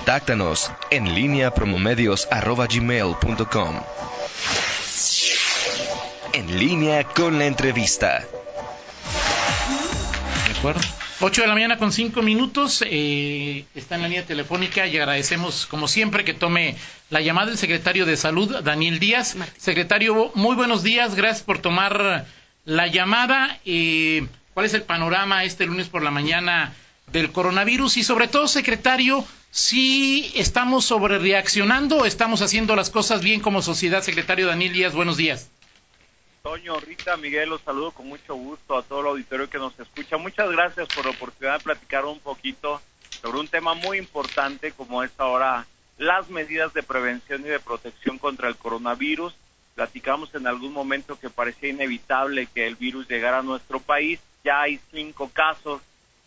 Contáctanos en línea promomedios.com. En línea con la entrevista. De acuerdo. 8 de la mañana con 5 minutos. Eh, está en la línea telefónica y agradecemos, como siempre, que tome la llamada el secretario de Salud, Daniel Díaz. Secretario, muy buenos días. Gracias por tomar la llamada. Eh, ¿Cuál es el panorama este lunes por la mañana del coronavirus? Y sobre todo, secretario, si estamos sobre reaccionando o estamos haciendo las cosas bien como sociedad. Secretario Daniel Díaz, buenos días. Toño, Rita, Miguel, los saludo con mucho gusto a todo el auditorio que nos escucha. Muchas gracias por la oportunidad de platicar un poquito sobre un tema muy importante como es ahora las medidas de prevención y de protección contra el coronavirus. Platicamos en algún momento que parecía inevitable que el virus llegara a nuestro país. Ya hay cinco casos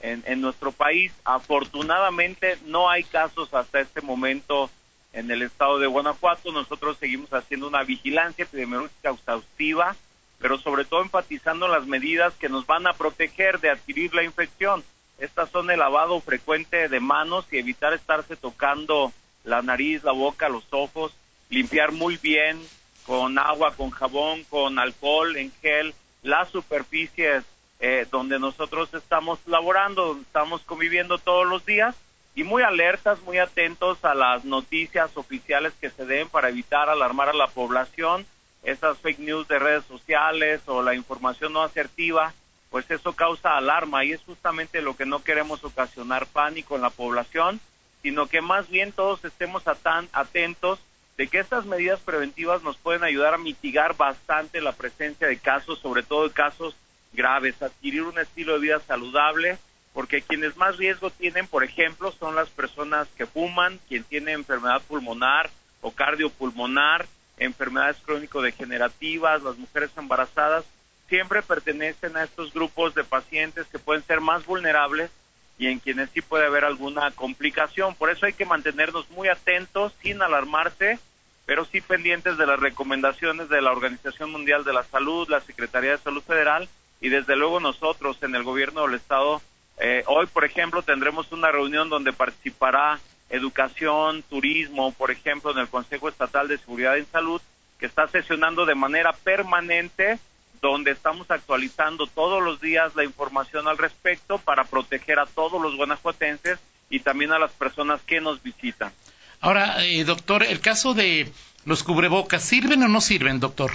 en, nuestro país. Afortunadamente no hay casos hasta este momento en el estado de Guanajuato. Nosotros seguimos haciendo una vigilancia epidemiológica exhaustiva, pero sobre todo enfatizando las medidas que nos van a proteger de adquirir la infección. Estas son el lavado frecuente de manos y evitar estarse tocando la nariz, la boca, los ojos, limpiar muy bien con agua, con jabón, con alcohol en gel, las superficies eh, donde nosotros estamos laborando, estamos conviviendo todos los días y muy alertas, muy atentos a las noticias oficiales que se den para evitar alarmar a la población, esas fake news de redes sociales o la información no asertiva, pues eso causa alarma y es justamente lo que no queremos ocasionar pánico en la población, sino que más bien todos estemos tan atentos de que estas medidas preventivas nos pueden ayudar a mitigar bastante la presencia de casos, sobre todo de casos graves, adquirir un estilo de vida saludable, porque quienes más riesgo tienen, por ejemplo, son las personas que fuman, quien tiene enfermedad pulmonar o cardiopulmonar, enfermedades crónico-degenerativas, las mujeres embarazadas, siempre pertenecen a estos grupos de pacientes que pueden ser más vulnerables y en quienes sí puede haber alguna complicación. Por eso hay que mantenernos muy atentos, sin alarmarse, pero sí pendientes de las recomendaciones de la Organización Mundial de la Salud, la Secretaría de Salud Federal y desde luego nosotros en el gobierno del Estado eh, hoy, por ejemplo, tendremos una reunión donde participará educación, turismo, por ejemplo, en el Consejo Estatal de Seguridad en Salud, que está sesionando de manera permanente, donde estamos actualizando todos los días la información al respecto para proteger a todos los guanajuatenses y también a las personas que nos visitan. Ahora, eh, doctor, el caso de los cubrebocas, ¿sirven o no sirven, doctor?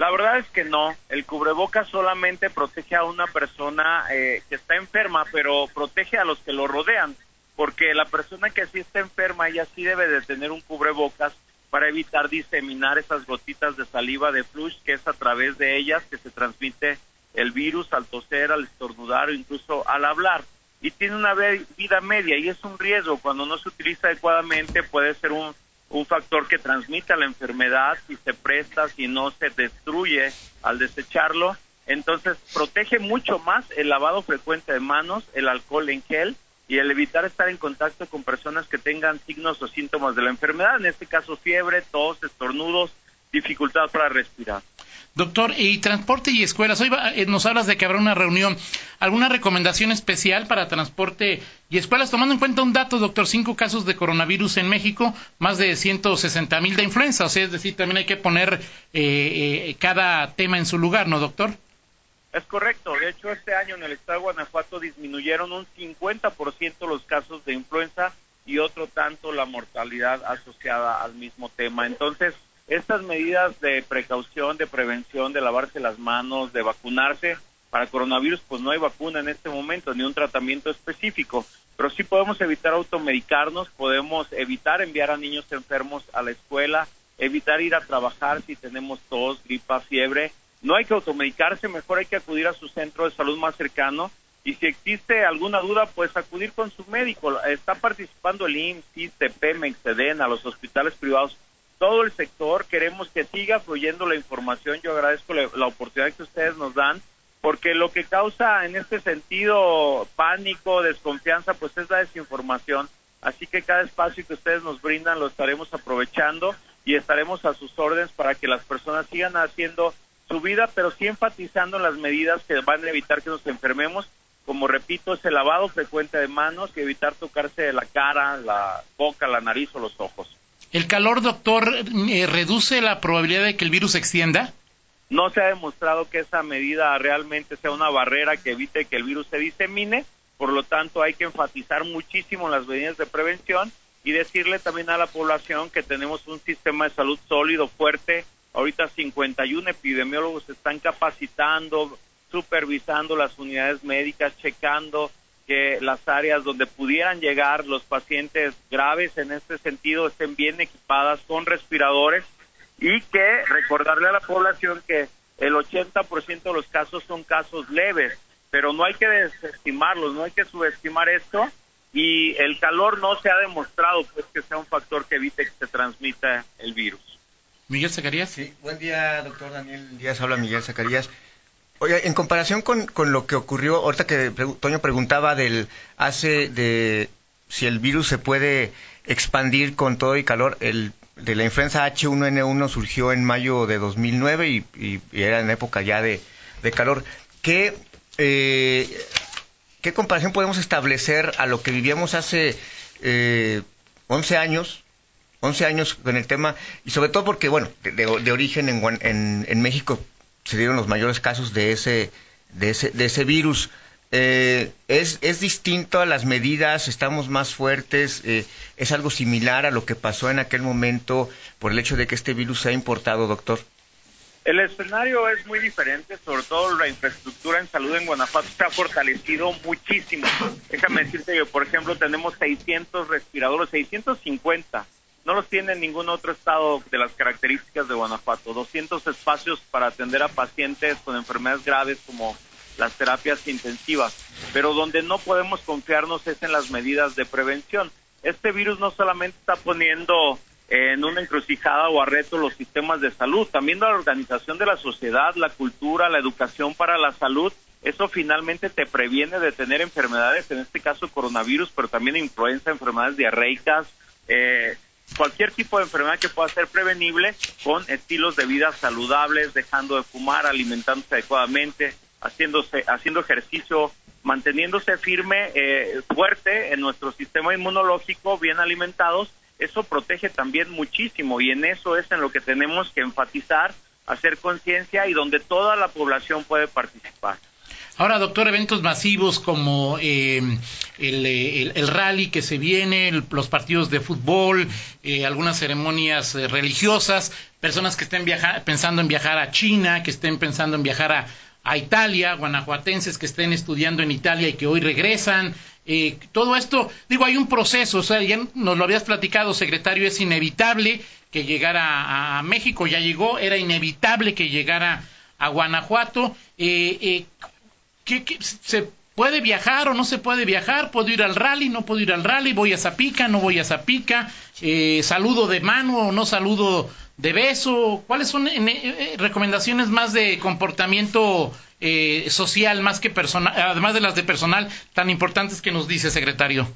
La verdad es que no. El cubreboca solamente protege a una persona eh, que está enferma, pero protege a los que lo rodean, porque la persona que sí está enferma, ella sí debe de tener un cubrebocas para evitar diseminar esas gotitas de saliva de flush, que es a través de ellas que se transmite el virus al toser, al estornudar o incluso al hablar. Y tiene una vida media y es un riesgo. Cuando no se utiliza adecuadamente puede ser un un factor que transmite la enfermedad si se presta, si no se destruye al desecharlo. Entonces protege mucho más el lavado frecuente de manos, el alcohol en gel y el evitar estar en contacto con personas que tengan signos o síntomas de la enfermedad, en este caso fiebre, tos, estornudos, dificultad para respirar. Doctor, y transporte y escuelas. Hoy eh, nos hablas de que habrá una reunión. ¿Alguna recomendación especial para transporte y escuelas? Tomando en cuenta un dato, doctor, cinco casos de coronavirus en México, más de 160 mil de influenza. O sea, es decir, también hay que poner eh, eh, cada tema en su lugar, ¿no, doctor? Es correcto. De hecho, este año en el estado de Guanajuato disminuyeron un 50% los casos de influenza y otro tanto la mortalidad asociada al mismo tema. Entonces, estas medidas de precaución, de prevención, de lavarse las manos, de vacunarse, para coronavirus pues no hay vacuna en este momento ni un tratamiento específico, pero sí podemos evitar automedicarnos, podemos evitar enviar a niños enfermos a la escuela, evitar ir a trabajar si tenemos tos, gripa, fiebre. No hay que automedicarse, mejor hay que acudir a su centro de salud más cercano y si existe alguna duda, pues acudir con su médico. Está participando el IMSS, CISTE, Pemex, a los hospitales privados todo el sector, queremos que siga fluyendo la información. Yo agradezco la, oportunidad que ustedes nos dan, porque lo que causa en este sentido pánico, desconfianza, pues es la desinformación. Así que cada espacio que ustedes nos brindan lo estaremos aprovechando y estaremos a sus órdenes para que las personas sigan haciendo su vida, pero sí enfatizando las medidas que van a evitar que nos enfermemos como repito, es el lavado frecuente de manos y evitar tocarse la cara, la boca, la nariz o los ojos. ¿El calor, doctor, eh, reduce la probabilidad de que el virus se extienda? No se ha demostrado que esa medida realmente sea una barrera que evite que el virus se disemine, por lo tanto hay que enfatizar muchísimo las medidas de prevención y decirle también a la población que tenemos un sistema de salud sólido, fuerte. Ahorita 51 epidemiólogos están capacitando, supervisando las unidades médicas, checando que las áreas donde pudieran llegar los pacientes graves en este sentido estén bien equipadas con respiradores y que recordarle a la población que el 80% de los casos son casos leves, pero no hay que desestimarlos, no hay que subestimar esto y el calor no se ha demostrado pues que sea un factor que evite que se transmita el virus. Miguel Zacarías. Sí, buen día, doctor Daniel Díaz, habla Miguel Zacarías. Oye, en comparación con, con lo que ocurrió, ahorita que Toño preguntaba del hace de si el virus se puede expandir con todo y calor, el de la influenza H1N1 surgió en mayo de 2009 y, y, era en época ya de, de calor. ¿Qué, eh, ¿Qué comparación podemos establecer a lo que vivíamos hace eh, 11 años? 11 años con el tema, y sobre todo porque, bueno, de, de origen en, en, en, México se dieron los mayores casos de ese, de ese, de ese virus. Eh, es, es distinto a las medidas, estamos más fuertes, eh, es algo similar a lo que pasó en aquel momento por el hecho de que este virus se ha importado, doctor. El escenario es muy diferente, sobre todo la infraestructura en salud en Guanajuato se ha fortalecido muchísimo. Déjame decirte que, por ejemplo, tenemos 600 respiradores, 650. No los tiene ningún otro estado de las características de Guanajuato. 200 espacios para atender a pacientes con enfermedades graves como las terapias intensivas. Pero donde no podemos confiarnos es en las medidas de prevención. Este virus no solamente está poniendo en una encrucijada o a reto los sistemas de salud, también la organización de la sociedad, la cultura, la educación para la salud, eso finalmente te previene de tener enfermedades, en este caso coronavirus, pero también influenza, enfermedades diarreicas, eh, cualquier tipo de enfermedad que pueda ser prevenible con estilos de vida saludables, dejando de fumar, alimentándose adecuadamente, haciéndose, haciendo ejercicio, manteniéndose firme, eh, fuerte en nuestro sistema inmunológico, bien alimentados eso protege también muchísimo y en eso es en lo que tenemos que enfatizar, hacer conciencia y donde toda la población puede participar. Ahora, doctor, eventos masivos como eh, el, rally que se viene, los partidos de fútbol, eh, algunas ceremonias eh, religiosas, personas que estén pensando en viajar a China, que estén pensando en viajar a, a Italia, guanajuatenses que estén estudiando en Italia y que hoy regresan, eh, todo esto, digo, hay un proceso, o sea, ya nos lo habías platicado, secretario, es inevitable que llegara a, México, ya llegó, era inevitable que llegara a Guanajuato. Eh, eh, ¿qué, se puede viajar o no se puede viajar? ¿Puedo ir al rally? ¿No puedo ir al rally? ¿Voy a Zapica? ¿No voy a Zapica? Eh, ¿Saludo de mano o no saludo de beso? ¿Cuáles son eh, recomendaciones más de comportamiento eh, social más que personal, además de las de personal tan importantes que nos dice, secretario?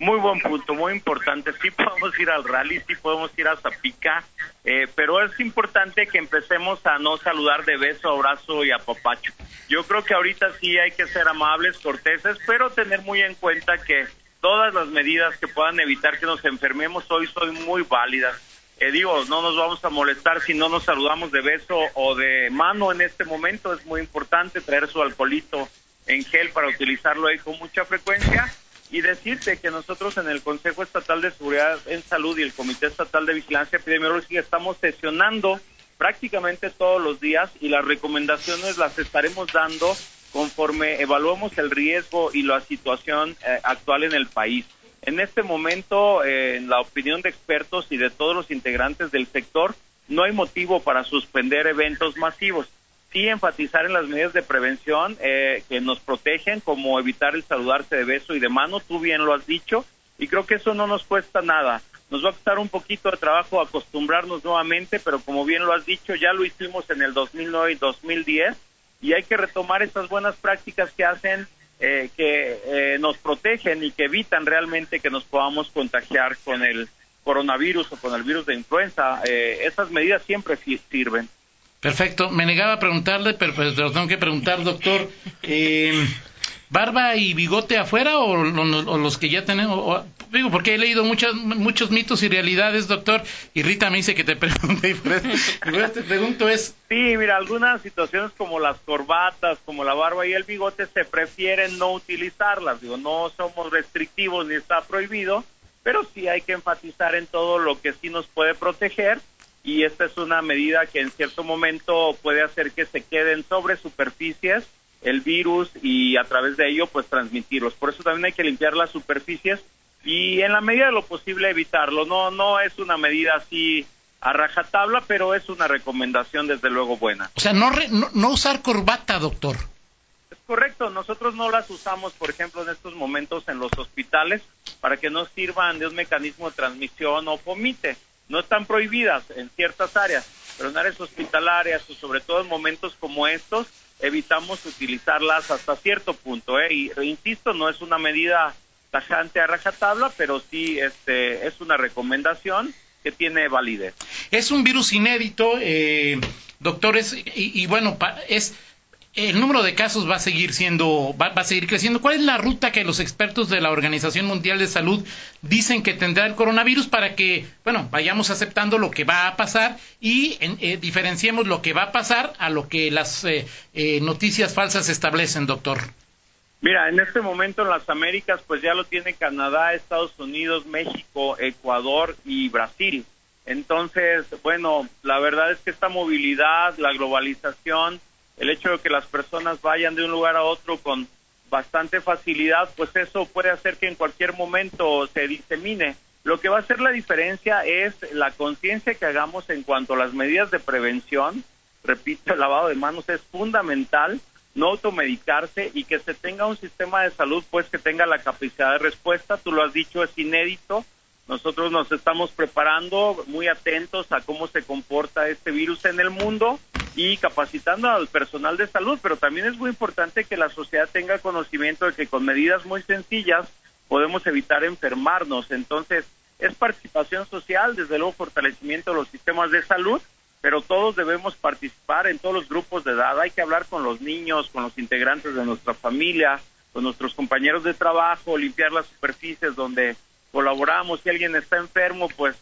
Muy buen punto, muy importante. Sí podemos ir al rally, sí podemos ir a Zapica, eh, pero es importante que empecemos a no saludar de beso, abrazo y apapacho. Yo creo que ahorita sí hay que ser amables, corteses, pero tener muy en cuenta que todas las medidas que puedan evitar que nos enfermemos hoy son muy válidas eh, digo, no nos vamos a molestar si no nos saludamos de beso o de mano en este momento. Es muy importante traer su alcoholito en gel para utilizarlo ahí con mucha frecuencia y decirte que nosotros en el Consejo Estatal de Seguridad en Salud y el Comité Estatal de Vigilancia Epidemiológica estamos sesionando prácticamente todos los días y las recomendaciones las estaremos dando conforme evaluemos el riesgo y la situación eh, actual en el país. En este momento, eh, en la opinión de expertos y de todos los integrantes del sector, no hay motivo para suspender eventos masivos. Sí enfatizar en las medidas de prevención eh, que nos protegen, como evitar el saludarse de beso y de mano, tú bien lo has dicho, y creo que eso no nos cuesta nada. Nos va a costar un poquito de trabajo acostumbrarnos nuevamente, pero como bien lo has dicho, ya lo hicimos en el 2009 y 2010, y hay que retomar esas buenas prácticas que hacen eh, que eh, nos protegen y que evitan realmente que nos podamos contagiar con el coronavirus o con el virus de influenza. Eh, esas medidas siempre sirven. Perfecto. Me negaba a preguntarle, pero, pero tengo que preguntar, doctor. barba y bigote afuera o, los que ya tenemos? digo, porque he leído muchos muchos mitos y realidades, doctor, y Rita me dice que te pregunte, y por eso, te pregunto es... Sí, mira, algunas situaciones como las corbatas, como la barba y el bigote, se prefieren no utilizarlas, digo, no somos restrictivos ni está prohibido, pero sí hay que enfatizar en todo lo que sí nos puede proteger y esta es una medida que en cierto momento puede hacer que se queden sobre superficies el virus y a través de ello pues transmitirlos. Por eso también hay que limpiar las superficies y en la medida de lo posible evitarlo. No no es una medida así a rajatabla, pero es una recomendación desde luego buena. O sea, no, no, usar corbata, doctor. Es correcto, nosotros no las usamos, por ejemplo, en estos momentos en los hospitales para que no sirvan de un mecanismo de transmisión o vomite no están prohibidas en ciertas áreas, pero en áreas hospitalarias o sobre todo en momentos como estos, evitamos utilizarlas hasta cierto punto. ¿eh? Y insisto, no es una medida tajante a rajatabla, pero sí este, es una recomendación que tiene validez. Es un virus inédito, eh, doctores, y, y bueno, es el número de casos va a seguir siendo, va, a seguir creciendo. ¿Cuál es la ruta que los expertos de la Organización Mundial de Salud dicen que tendrá el coronavirus para que, bueno, vayamos aceptando lo que va a pasar y eh, diferenciemos lo que va a pasar a lo que las eh, eh, noticias falsas establecen, doctor? Mira, en este momento en las Américas, pues ya lo tiene Canadá, Estados Unidos, México, Ecuador y Brasil. Entonces, bueno, la verdad es que esta movilidad, la globalización, el hecho de que las personas vayan de un lugar a otro con bastante facilidad, pues eso puede hacer que en cualquier momento se disemine. Lo que va a hacer la diferencia es la conciencia que hagamos en cuanto a las medidas de prevención. Repito, el lavado de manos es fundamental, no automedicarse y que se tenga un sistema de salud pues que tenga la capacidad de respuesta. Tú lo has dicho, es inédito. Nosotros nos estamos preparando muy atentos a cómo se comporta este virus en el mundo y capacitando al personal de salud, pero también es muy importante que la sociedad tenga conocimiento de que con medidas muy sencillas podemos evitar enfermarnos. Entonces, es participación social, desde luego fortalecimiento de los sistemas de salud, pero todos debemos participar en todos los grupos de edad. Hay que hablar con los niños, con los integrantes de nuestra familia, con nuestros compañeros de trabajo, limpiar las superficies donde colaboramos. Si alguien está enfermo, pues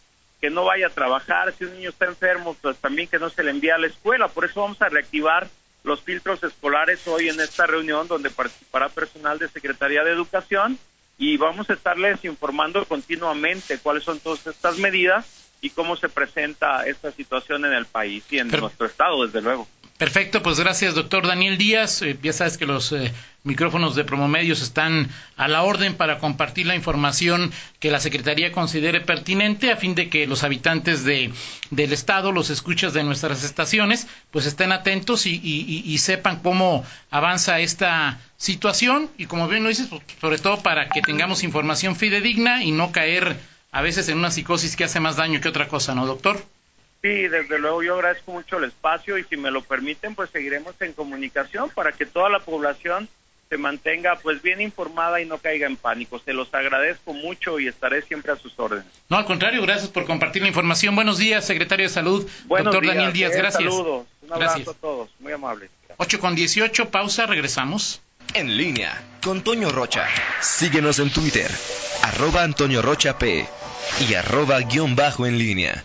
que no vaya a trabajar, si un niño está enfermo, pues también que no se le envíe a la escuela. Por eso vamos a reactivar los filtros escolares hoy en esta reunión donde participará personal de Secretaría de Educación y vamos a estarles informando continuamente cuáles son todas estas medidas y cómo se presenta esta situación en el país y en nuestro estado, desde luego. Perfecto, pues gracias, doctor Daniel Díaz. Eh, ya sabes que los eh, micrófonos de Promomedios están a la orden para compartir la información que la Secretaría considere pertinente a fin de que los habitantes de, del Estado, los escuchas de nuestras estaciones, pues estén atentos y, sepan cómo avanza esta situación y como bien lo dices, pues, sobre todo para que tengamos información fidedigna y no caer a veces en una psicosis que hace más daño que otra cosa, ¿no, doctor? Sí, desde luego yo agradezco mucho el espacio y si me lo permiten, pues seguiremos en comunicación para que toda la población se mantenga pues bien informada y no caiga en pánico. Se los agradezco mucho y estaré siempre a sus órdenes. No, al contrario, gracias por compartir la información. Buenos días, secretario de Salud, doctor Daniel Díaz. Eh, gracias. Saludos, un abrazo a todos, muy amable. 8 con 18, pausa, regresamos. En línea con Toño Rocha. Síguenos en Twitter, arroba Antonio Rocha P y arroba guion bajo en línea.